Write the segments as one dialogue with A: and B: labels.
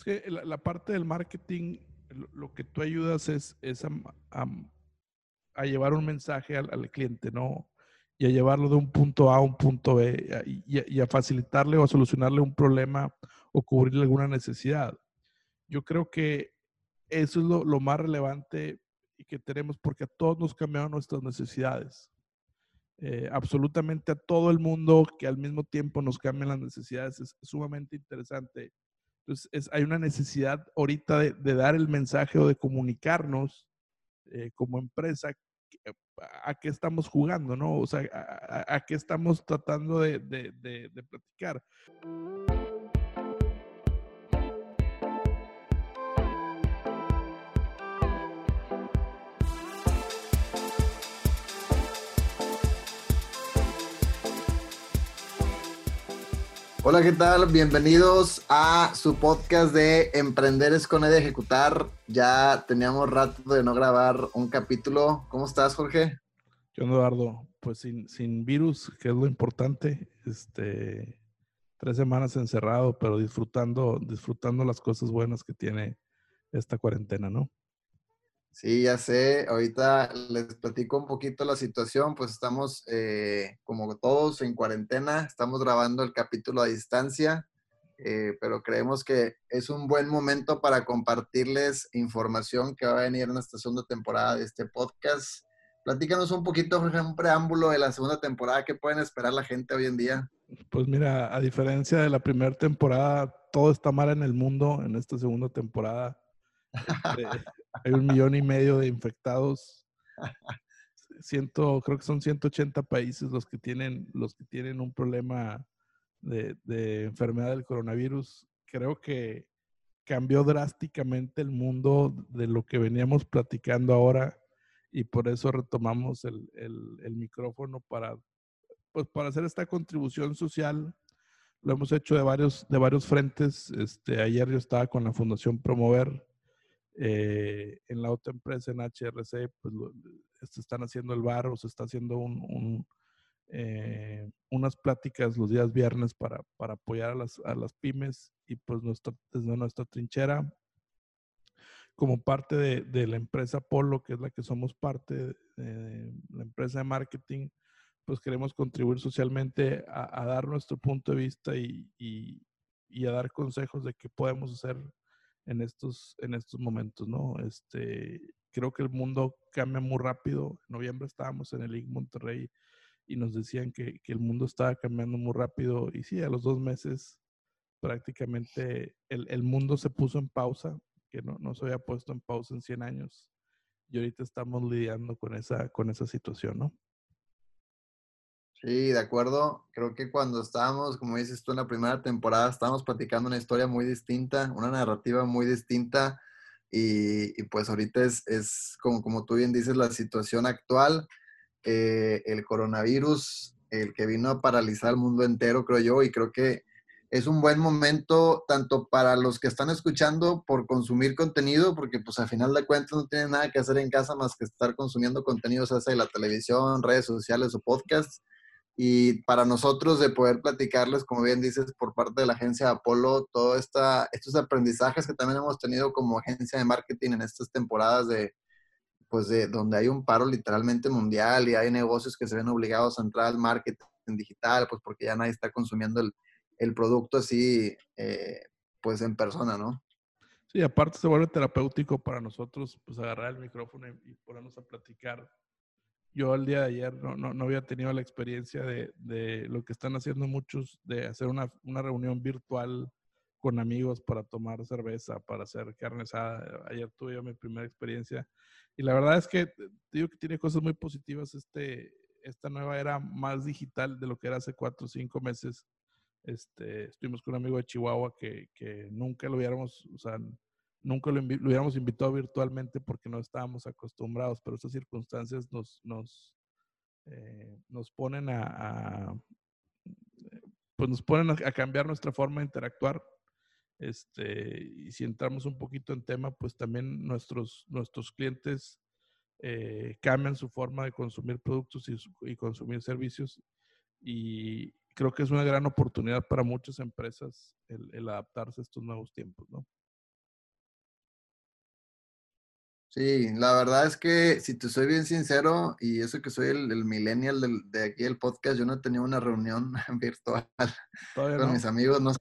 A: Es que la, parte del marketing, lo, que tú ayudas es, a, llevar un mensaje al, cliente, ¿no? Y a llevarlo de un punto A a un punto B y, a facilitarle o a solucionarle un problema o cubrirle alguna necesidad. Yo creo que eso es lo, lo más relevante y que tenemos porque a todos nos cambiaron nuestras necesidades. Eh, absolutamente a todo el mundo que al mismo tiempo nos cambian las necesidades es, sumamente interesante. Entonces, hay una necesidad ahorita de, dar el mensaje o de comunicarnos eh, como empresa a, qué estamos jugando, ¿no? O sea, a, qué estamos tratando de, de, de platicar.
B: Hola, ¿qué tal? Bienvenidos a su podcast de Emprender es con E de Ejecutar. Ya teníamos rato de no grabar un capítulo. ¿Cómo estás, Jorge?
A: Yo, Eduardo, pues sin, sin virus, que es lo importante. Este, tres semanas encerrado, pero disfrutando, disfrutando las cosas buenas que tiene esta cuarentena, ¿no?
B: Sí, ya sé. Ahorita les platico un poquito la situación. Pues estamos, eh, como todos, en cuarentena. Estamos grabando el capítulo a distancia, eh, pero creemos que es un buen momento para compartirles información que va a venir en esta segunda temporada de este podcast. Platícanos un poquito, un preámbulo de la segunda temporada. ¿Qué pueden esperar la gente hoy en día?
A: Pues mira, a diferencia de la primera temporada, todo está mal en el mundo en esta segunda temporada. Este, hay un millón y medio de infectados. Ciento, creo que son 180 países los que tienen, los que tienen un problema de, enfermedad del coronavirus. Creo que cambió drásticamente el mundo de lo que veníamos platicando ahora y por eso retomamos el, el, el, micrófono para, pues para hacer esta contribución social. Lo hemos hecho de varios, de varios frentes. Este, ayer yo estaba con la Fundación Promover eh, en la otra empresa, en HRC, pues se están haciendo el bar o se está haciendo un, eh, unas pláticas los días viernes para, para apoyar a las, a las, pymes y pues nuestra, desde nuestra trinchera, como parte de, de, la empresa Polo, que es la que somos parte de, la empresa de marketing, pues queremos contribuir socialmente a, dar nuestro punto de vista y, y, y, a dar consejos de qué podemos hacer en estos, en estos momentos, ¿no? Este, creo que el mundo cambia muy rápido. En noviembre estábamos en el IG Monterrey y nos decían que, que, el mundo estaba cambiando muy rápido. Y sí, a los dos meses prácticamente el, el mundo se puso en pausa, que no, no, se había puesto en pausa en 100 años. Y ahorita estamos lidiando con esa, con esa situación, ¿no?
B: Sí, de acuerdo. Creo que cuando estábamos, como dices tú, en la primera temporada, estábamos platicando una historia muy distinta, una narrativa muy distinta. Y, pues ahorita es, es, como, como tú bien dices, la situación actual, eh, el coronavirus, el que vino a paralizar el mundo entero, creo yo, y creo que es un buen momento tanto para los que están escuchando por consumir contenido, porque pues al final de cuentas no tienen nada que hacer en casa más que estar consumiendo contenidos, de la televisión, redes sociales o podcasts y para nosotros de poder platicarles, como bien dices, por parte de la agencia Apolo, todos estos aprendizajes que también hemos tenido como agencia de marketing en estas temporadas de, pues de donde hay un paro literalmente mundial y hay negocios que se ven obligados a entrar al marketing digital, pues porque ya nadie está consumiendo el, el producto así, eh, pues en persona, ¿no?
A: Sí, aparte se vuelve terapéutico para nosotros, pues agarrar el micrófono y ponernos a platicar yo el día de ayer no, no, no había tenido la experiencia de, de, lo que están haciendo muchos, de hacer una, una, reunión virtual con amigos para tomar cerveza, para hacer carne asada. Ayer tuve mi primera experiencia y la verdad es que digo que tiene cosas muy positivas este, esta nueva era más digital de lo que era hace cuatro o cinco meses. Este, estuvimos con un amigo de Chihuahua que, que nunca lo hubiéramos, o nunca lo, hubiéramos invitado virtualmente porque no estábamos acostumbrados, pero estas circunstancias nos, nos, eh, nos ponen a, pues nos ponen a, cambiar nuestra forma de interactuar. Este, y si entramos un poquito en tema, pues también nuestros, nuestros clientes eh, cambian su forma de consumir productos y, y, consumir servicios. Y creo que es una gran oportunidad para muchas empresas el, el adaptarse a estos nuevos tiempos, ¿no?
B: Sí, la verdad es que si te soy bien sincero, y eso que soy el, millennial de aquí del podcast, yo no he tenido una reunión virtual con mis amigos, no,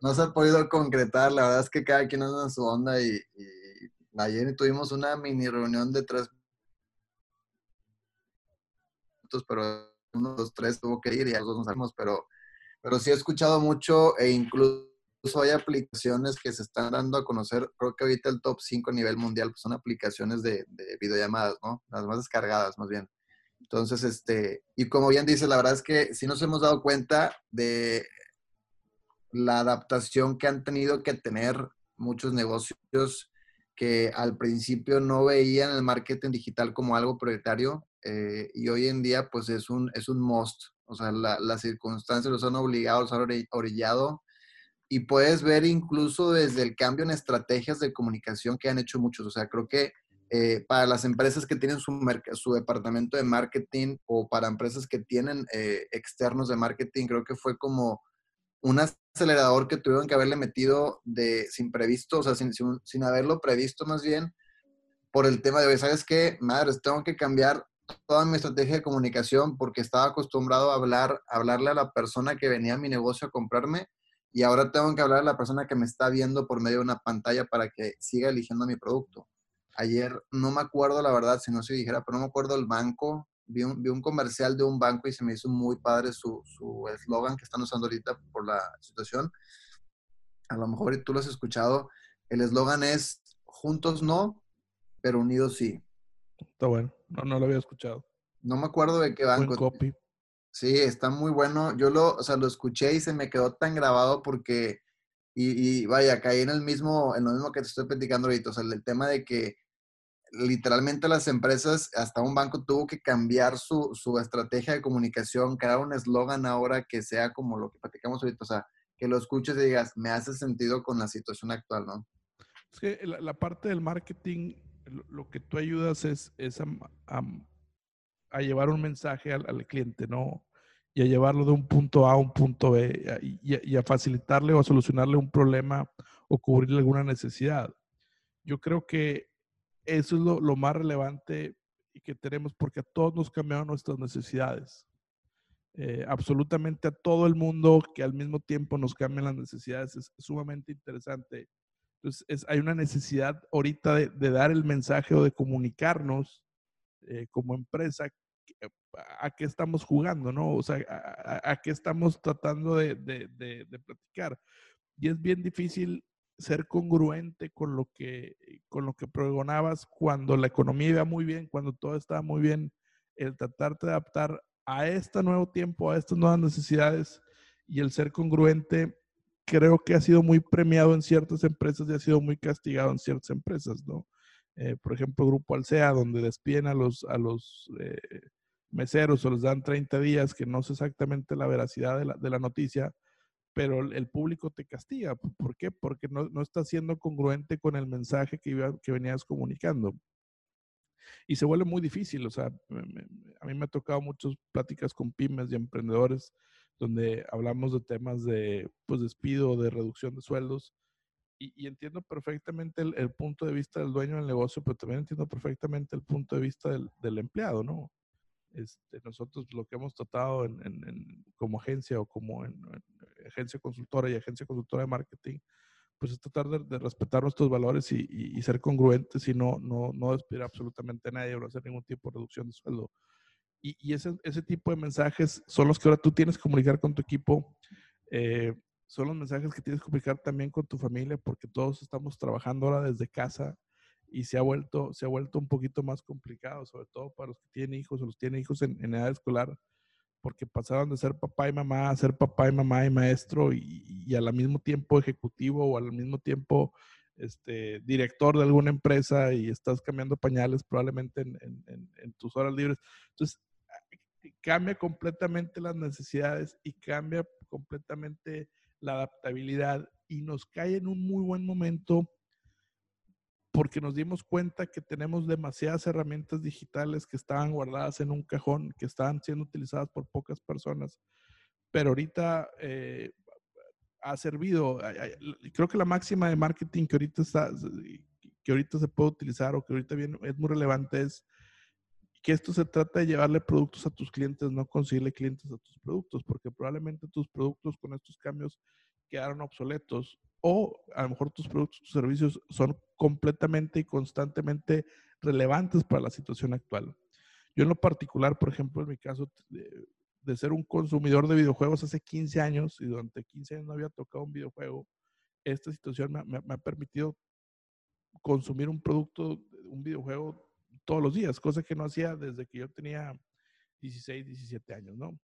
B: no, se ha podido concretar, la verdad es que cada quien anda en su onda y, ayer tuvimos una mini reunión de tres minutos, pero uno de los tres tuvo que ir y a los dos nos salimos, pero, pero sí he escuchado mucho e incluso hay aplicaciones que se están dando a conocer, creo que ahorita el top 5 a nivel mundial pues son aplicaciones de, videollamadas, ¿no? Las más descargadas, más bien. Entonces, este, y como bien dice, la verdad es que sí nos hemos dado cuenta de la adaptación que han tenido que tener muchos negocios que al principio no veían el marketing digital como algo prioritario eh, y hoy en día pues es un, es un must. O sea, las circunstancias los han obligado, los han orillado y puedes ver incluso desde el cambio en estrategias de comunicación que han hecho muchos. O sea, creo que eh, para las empresas que tienen su, departamento de marketing o para empresas que tienen eh, externos de marketing, creo que fue como un acelerador que tuvieron que haberle metido de sin previsto, o sea, sin, sin, haberlo previsto más bien, por el tema de, ¿sabes qué? Madres, tengo que cambiar toda mi estrategia de comunicación porque estaba acostumbrado a hablar, a hablarle a la persona que venía a mi negocio a comprarme y ahora tengo que hablar a la persona que me está viendo por medio de una pantalla para que siga eligiendo mi producto. Ayer no me acuerdo la verdad, si no se dijera, pero no me acuerdo el banco. Vi un, vi un comercial de un banco y se me hizo muy padre su eslogan que están usando ahorita por la situación. A lo mejor tú lo has escuchado. El eslogan es juntos no, pero unidos sí.
A: Está bueno. No, no lo había escuchado.
B: No me acuerdo de qué banco.
A: Buen copy.
B: Sí, está muy bueno. Yo lo, o sea, lo escuché y se me quedó tan grabado porque, y, vaya, caí en el mismo, en lo mismo que te estoy platicando ahorita, o sea, el tema de que literalmente las empresas, hasta un banco tuvo que cambiar su, su estrategia de comunicación, crear un eslogan ahora que sea como lo que platicamos ahorita, o sea, que lo escuches y digas, me hace sentido con la situación actual, ¿no?
A: Es que la, parte del marketing, lo, que tú ayudas es, es a, a llevar un mensaje al, cliente, ¿no? Y a llevarlo de un punto A a un punto B y, a facilitarle o a solucionarle un problema o cubrirle alguna necesidad. Yo creo que eso es lo, más relevante y que tenemos porque a todos nos cambiaron nuestras necesidades. Eh, absolutamente a todo el mundo que al mismo tiempo nos cambian las necesidades es, sumamente interesante. Entonces, hay una necesidad ahorita de, dar el mensaje o de comunicarnos eh, como empresa a qué estamos jugando, ¿no? O sea, a, qué estamos tratando de, de, platicar. Y es bien difícil ser congruente con lo que con lo que pregonabas cuando la economía iba muy bien, cuando todo estaba muy bien, el tratarte de adaptar a este nuevo tiempo, a estas nuevas necesidades y el ser congruente, creo que ha sido muy premiado en ciertas empresas y ha sido muy castigado en ciertas empresas, ¿no? Eh, por ejemplo, Grupo Alsea, donde despiden a los, a los eh, meseros o les dan 30 días, que no sé exactamente la veracidad de la, de la noticia, pero el público te castiga. ¿Por qué? Porque no, no está siendo congruente con el mensaje que, iba, que venías comunicando. Y se vuelve muy difícil, o sea, a mí me ha tocado muchas pláticas con pymes y emprendedores donde hablamos de temas de pues, despido, de reducción de sueldos, y, entiendo perfectamente el, punto de vista del dueño del negocio, pero también entiendo perfectamente el punto de vista del, del empleado, ¿no? Este, nosotros lo que hemos tratado en, como agencia o como en, agencia consultora y agencia consultora de marketing, pues es tratar de, respetar nuestros valores y, ser congruentes y no, no, no despedir absolutamente a nadie o no hacer ningún tipo de reducción de sueldo. Y, ese, ese, tipo de mensajes son los que ahora tú tienes que comunicar con tu equipo. Eh, son los mensajes que tienes que comunicar también con tu familia, porque todos estamos trabajando ahora desde casa y se ha vuelto, se ha vuelto un poquito más complicado, sobre todo para los que tienen hijos o los tienen hijos en, edad escolar, porque pasaron de ser papá y mamá a ser papá y mamá y maestro y, al mismo tiempo ejecutivo o al mismo tiempo este, director de alguna empresa y estás cambiando pañales probablemente en, en, en tus horas libres. Entonces, cambia completamente las necesidades y cambia completamente la adaptabilidad y nos cae en un muy buen momento porque nos dimos cuenta que tenemos demasiadas herramientas digitales que estaban guardadas en un cajón, que estaban siendo utilizadas por pocas personas, pero ahorita eh, ha servido, creo que la máxima de marketing que ahorita está, que ahorita se puede utilizar o que ahorita es muy relevante es que esto se trata de llevarle productos a tus clientes, no conseguirle clientes a tus productos, porque probablemente tus productos con estos cambios quedaron obsoletos o a lo mejor tus productos, tus servicios son completamente y constantemente relevantes para la situación actual. Yo en lo particular, por ejemplo, en mi caso de, ser un consumidor de videojuegos hace 15 años y durante 15 años no había tocado un videojuego, esta situación me, me ha permitido consumir un producto, un videojuego todos los días, cosa que no hacía desde que yo tenía 16, 17 años, ¿no?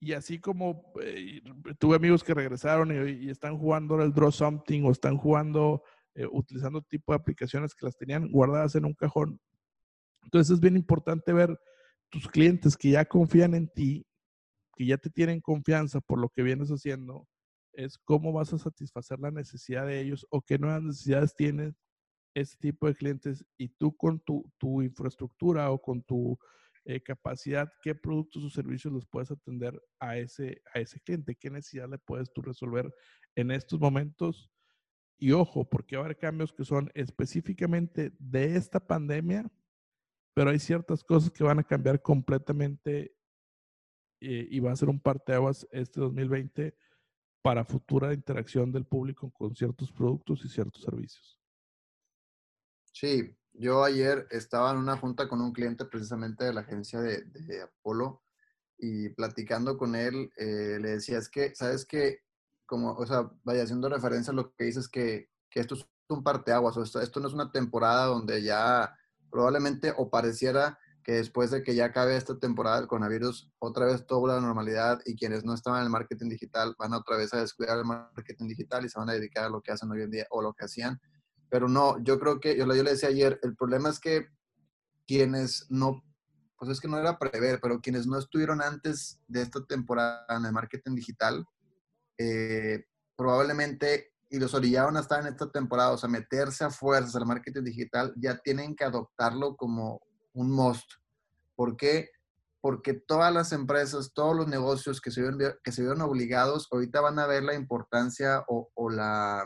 A: Y así como eh, tuve amigos que regresaron y, están jugando el Draw Something o están jugando, eh, utilizando tipo de aplicaciones que las tenían guardadas en un cajón. Entonces es bien importante ver tus clientes que ya confían en ti, que ya te tienen confianza por lo que vienes haciendo, es cómo vas a satisfacer la necesidad de ellos o qué nuevas necesidades tienes ese tipo de clientes y tú con tu, tu infraestructura o con tu eh, capacidad, qué productos o servicios los puedes atender a ese, a ese cliente, qué necesidad le puedes tú resolver en estos momentos. Y ojo, porque va a haber cambios que son específicamente de esta pandemia, pero hay ciertas cosas que van a cambiar completamente eh, y va a ser un parteaguas este 2020 para futura interacción del público con ciertos productos y ciertos servicios.
B: Sí, yo ayer estaba en una junta con un cliente precisamente de la agencia de, Apolo y platicando con él, eh, le decía, es que, ¿sabes qué? Como, o sea, vaya haciendo referencia a lo que dices, que, que esto es un parteaguas, o esto, esto no es una temporada donde ya probablemente o pareciera que después de que ya acabe esta temporada del coronavirus, otra vez todo la normalidad y quienes no estaban en el marketing digital van otra vez a descuidar el marketing digital y se van a dedicar a lo que hacen hoy en día o lo que hacían. Pero no, yo creo que, yo, yo le decía ayer, el problema es que quienes no, pues es que no era prever, pero quienes no estuvieron antes de esta temporada en el marketing digital, eh, probablemente, y los orillaron a estar en esta temporada, o sea, meterse a fuerzas al marketing digital, ya tienen que adoptarlo como un must. ¿Por qué? Porque todas las empresas, todos los negocios que se vieron, que se vieron obligados, ahorita van a ver la importancia o, o la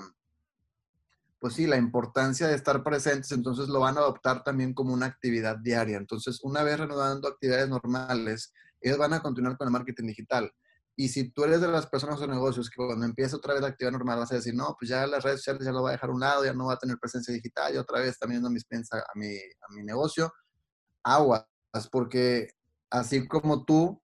B: pues sí, la importancia de estar presentes, entonces lo van a adoptar también como una actividad diaria. Entonces, una vez reanudando actividades normales, ellos van a continuar con el marketing digital. Y si tú eres de las personas o negocios que cuando empieza otra vez la actividad normal vas a decir, no, pues ya las redes sociales ya lo va a dejar a un lado, ya no va a tener presencia digital, y otra vez también no mis piensa a mi, a mi negocio, aguas, porque así como tú,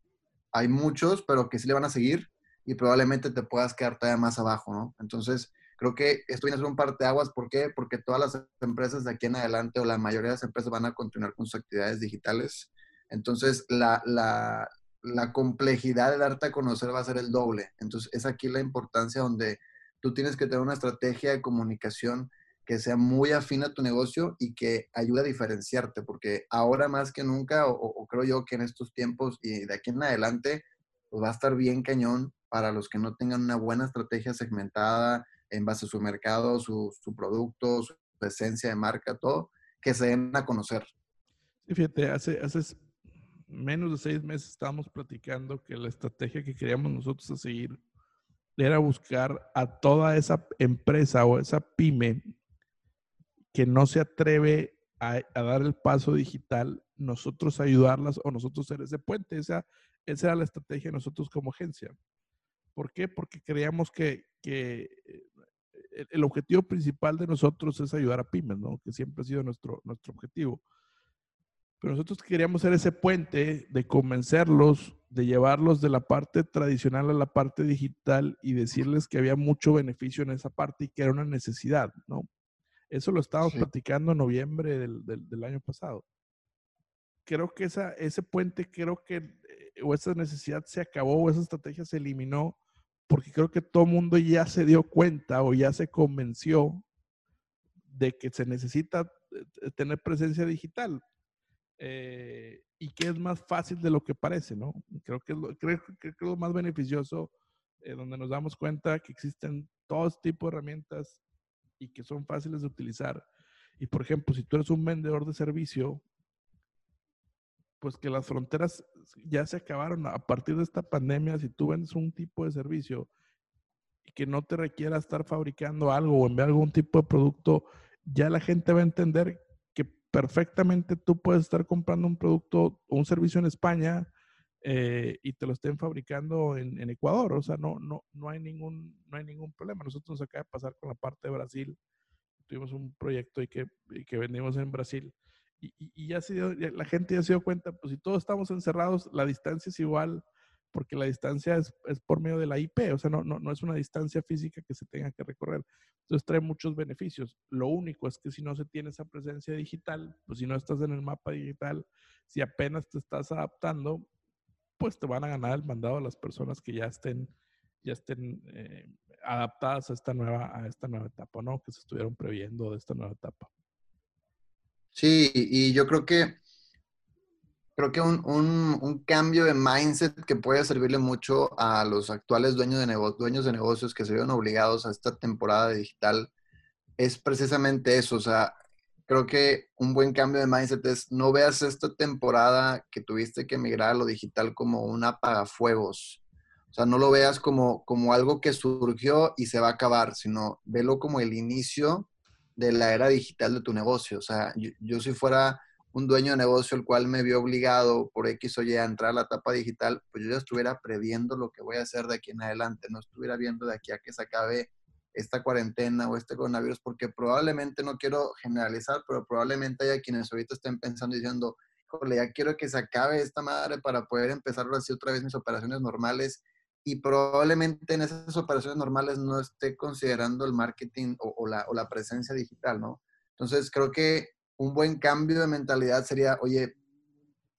B: hay muchos, pero que sí le van a seguir y probablemente te puedas quedar todavía más abajo, ¿no? Entonces, Creo que esto viene a ser un parte de aguas. ¿Por qué? Porque todas las empresas de aquí en adelante o la mayoría de las empresas van a continuar con sus actividades digitales. Entonces, la, la, la complejidad de darte a conocer va a ser el doble. Entonces, es aquí la importancia donde tú tienes que tener una estrategia de comunicación que sea muy afín a tu negocio y que ayude a diferenciarte, porque ahora más que nunca, o, creo yo que en estos tiempos y de aquí en adelante, pues va a estar bien cañón para los que no tengan una buena estrategia segmentada, en base a su mercado, su, su producto, su presencia de marca, todo, que se den a conocer.
A: Sí, fíjate, hace, hace menos de seis meses estábamos platicando que la estrategia que queríamos nosotros seguir era buscar a toda esa empresa o esa pyme que no se atreve a, a, dar el paso digital, nosotros ayudarlas o nosotros ser ese puente. Esa, esa era la estrategia de nosotros como agencia. ¿Por qué? Porque creíamos que, que el, objetivo principal de nosotros es ayudar a pymes, ¿no? Que siempre ha sido nuestro, nuestro objetivo. Pero nosotros queríamos ser ese puente de convencerlos, de llevarlos de la parte tradicional a la parte digital y decirles que había mucho beneficio en esa parte y que era una necesidad, ¿no? Eso lo estábamos platicando en noviembre del, del, del, año pasado. Creo que esa, ese puente, creo que, eh, o esa necesidad se acabó, o esa estrategia se eliminó porque creo que todo el mundo ya se dio cuenta o ya se convenció de que se necesita eh, tener presencia digital eh, y que es más fácil de lo que parece, ¿no? Creo que es lo, creo, que lo más beneficioso, eh, donde nos damos cuenta que existen todo tipo de herramientas y que son fáciles de utilizar. Y por ejemplo, si tú eres un vendedor de servicio, pues que las fronteras ya se acabaron a partir de esta pandemia. Si tú vendes un tipo de servicio y que no te requiera estar fabricando algo o enviar algún tipo de producto ya la gente va a entender que perfectamente tú puedes estar comprando un producto o un servicio en España eh, y te lo estén fabricando en, Ecuador. O sea, no, no, no, hay ningún, no hay ningún problema. Nosotros nos acaba de pasar con la parte de Brasil. Tuvimos un proyecto y que, y que vendimos en Brasil. Y, ya se dio, la gente ya se dio cuenta, pues si todos estamos encerrados, la distancia es igual porque la distancia es, es, por medio de la IP, o sea, no, no, no, es una distancia física que se tenga que recorrer. Entonces trae muchos beneficios. Lo único es que si no se tiene esa presencia digital, pues si no estás en el mapa digital, si apenas te estás adaptando, pues te van a ganar el mandado a las personas que ya estén, ya estén eh, adaptadas a esta, nueva, a esta nueva etapa, ¿no? Que se estuvieron previendo de esta nueva etapa.
B: Sí, y yo creo que creo que un, un, cambio de mindset que puede servirle mucho a los actuales dueños de, dueños de negocios que se vieron obligados a esta temporada digital es precisamente eso. O sea, creo que un buen cambio de mindset es no veas esta temporada que tuviste que migrar a lo digital como un apagafuegos. O sea, no lo veas como, como algo que surgió y se va a acabar, sino velo como el inicio de la era digital de tu negocio. O sea, yo, si fuera un dueño de negocio el cual me vio obligado por X o Y a entrar a la etapa digital, pues yo ya estuviera previendo lo que voy a hacer de aquí en adelante, no estuviera viendo de aquí a que se acabe esta cuarentena o este coronavirus, porque probablemente, no quiero generalizar, pero probablemente haya quienes ahorita estén pensando y diciendo, ya quiero que se acabe esta madre para poder empezar así otra vez mis operaciones normales y probablemente en esas operaciones normales no esté considerando el marketing o, la, o la presencia digital, ¿no? Entonces creo que un buen cambio de mentalidad sería, oye,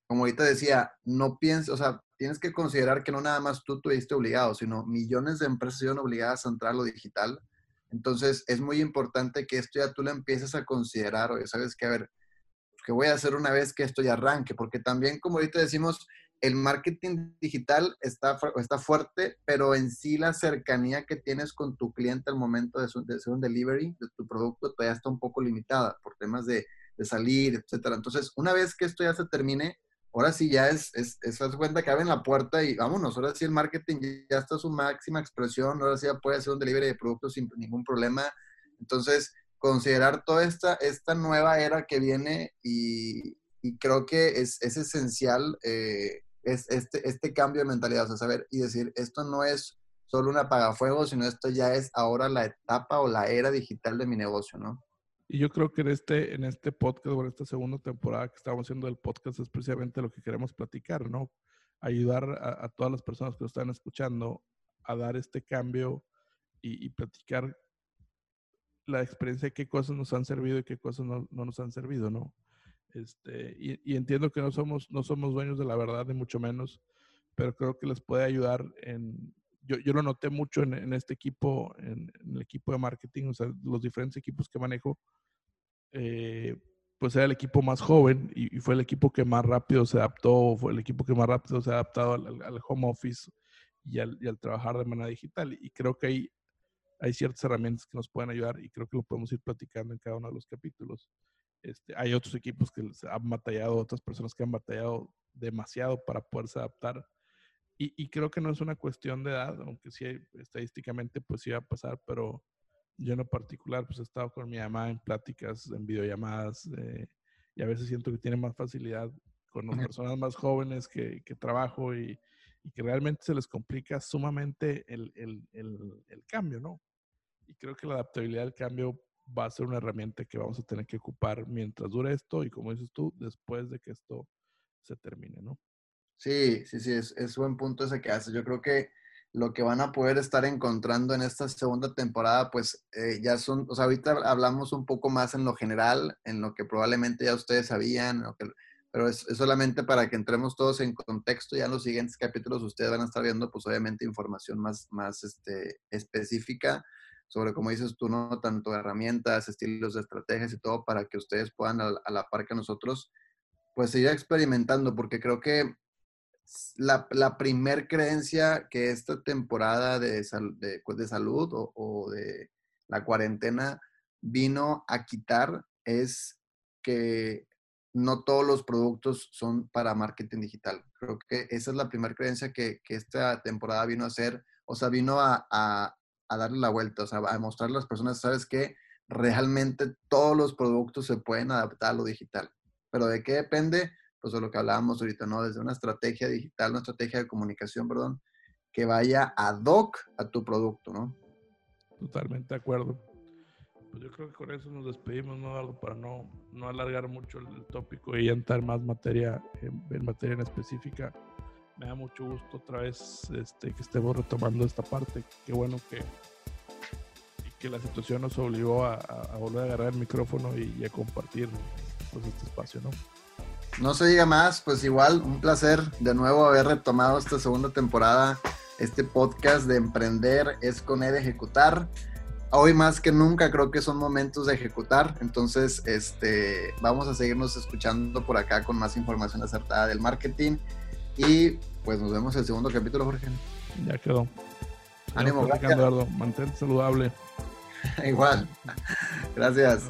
B: como ahorita decía, no pienses, o sea, tienes que considerar que no nada más tú estuviste obligado, sino millones de empresas son obligadas a entrar lo digital. Entonces, es muy importante que esto ya tú lo empieces a considerar, oye, sabes que, a ver, ¿qué voy a hacer una vez que esto ya arranque? Porque también, como ahorita decimos, el marketing digital está, está fuerte, pero en sí la cercanía que tienes con tu cliente al momento de, de hacer un delivery de tu producto todavía está un poco limitada por temas de de salir, etcétera. Entonces, una vez que esto ya se termine, ahora sí ya es, es, es cuenta que abren la puerta y vámonos, ahora sí el marketing ya está a su máxima expresión, ahora sí ya puede hacer un delivery de productos sin ningún problema. Entonces, considerar toda esta, esta nueva era que viene y, y creo que es, es esencial eh, es este, este cambio de mentalidad, o sea, saber y decir, esto no es solo un apagafuego, sino esto ya es ahora la etapa o la era digital de mi negocio, ¿no?
A: Y yo creo que en este, en este podcast o en esta segunda temporada que estamos haciendo del podcast es precisamente lo que queremos platicar, ¿no? Ayudar a, todas las personas que lo están escuchando a dar este cambio y, platicar la experiencia de qué cosas nos han servido y qué cosas no, no nos han servido, ¿no? Este, y, entiendo que no somos, no somos dueños de la verdad, ni mucho menos, pero creo que les puede ayudar en, yo, yo lo noté mucho en, este equipo, en, el equipo de marketing, o sea, los diferentes equipos que manejo, eh, pues era el equipo más joven y, fue el equipo que más rápido se adaptó, fue el equipo que más rápido se ha adaptado al, home office y al, y al, trabajar de manera digital. Y creo que hay, hay ciertas herramientas que nos pueden ayudar y creo que lo podemos ir platicando en cada uno de los capítulos. Este, hay otros equipos que han batallado, otras personas que han batallado demasiado para poderse adaptar y, creo que no es una cuestión de edad, aunque sí estadísticamente pues va a pasar, pero yo en lo particular pues he estado con mi mamá en pláticas, en videollamadas, eh, y a veces siento que tiene más facilidad con las personas más jóvenes que, que trabajo y, y, que realmente se les complica sumamente el, el, el, el, cambio, ¿no? Y creo que la adaptabilidad al cambio va a ser una herramienta que vamos a tener que ocupar mientras dure esto y como dices tú, después de que esto se termine, ¿no?
B: Sí, sí, sí, es, es buen punto ese que haces. Yo creo que lo que van a poder estar encontrando en esta segunda temporada, pues eh, ya son, o sea, ahorita hablamos un poco más en lo general, en lo que probablemente ya ustedes sabían, pero es, solamente para que entremos todos en contexto. Ya en los siguientes capítulos ustedes van a estar viendo, pues obviamente, información más, más este, específica sobre, como dices tú, ¿no? Tanto herramientas, estilos estrategias y todo, para que ustedes puedan, a, la par que nosotros, pues seguir experimentando, porque creo que la, la primer creencia que esta temporada de, de, pues, salud o, de la cuarentena vino a quitar es que no todos los productos son para marketing digital. Creo que esa es la primera creencia que, que, esta temporada vino a hacer, o sea, vino a, a, darle la vuelta, o sea, a mostrar a las personas, ¿sabes qué? realmente todos los productos se pueden adaptar a lo digital. Pero ¿de qué depende? Pues de lo que hablábamos ahorita, ¿no? Desde una estrategia digital, una estrategia de comunicación, perdón, que vaya ad hoc a tu producto, ¿no?
A: Totalmente de acuerdo. Pues yo creo que con eso nos despedimos, ¿no? Para no, no alargar mucho el tópico y entrar más materia, en, materia en específica. Me da mucho gusto otra vez este, que estemos retomando esta parte. Qué bueno que, que la situación nos obligó a, volver a agarrar el micrófono y, a compartir pues, este espacio, ¿no?
B: No se diga más, pues igual un placer de nuevo haber retomado esta segunda temporada, este podcast de Emprender es con E de Ejecutar hoy más que nunca creo que son momentos de ejecutar. Entonces, este, vamos a seguirnos escuchando por acá con más información acertada del marketing. Y pues nos vemos en el segundo capítulo, Jorge.
A: Ya quedó.
B: Ánimo,
A: Eduardo. Mantente saludable.
B: Igual. Gracias.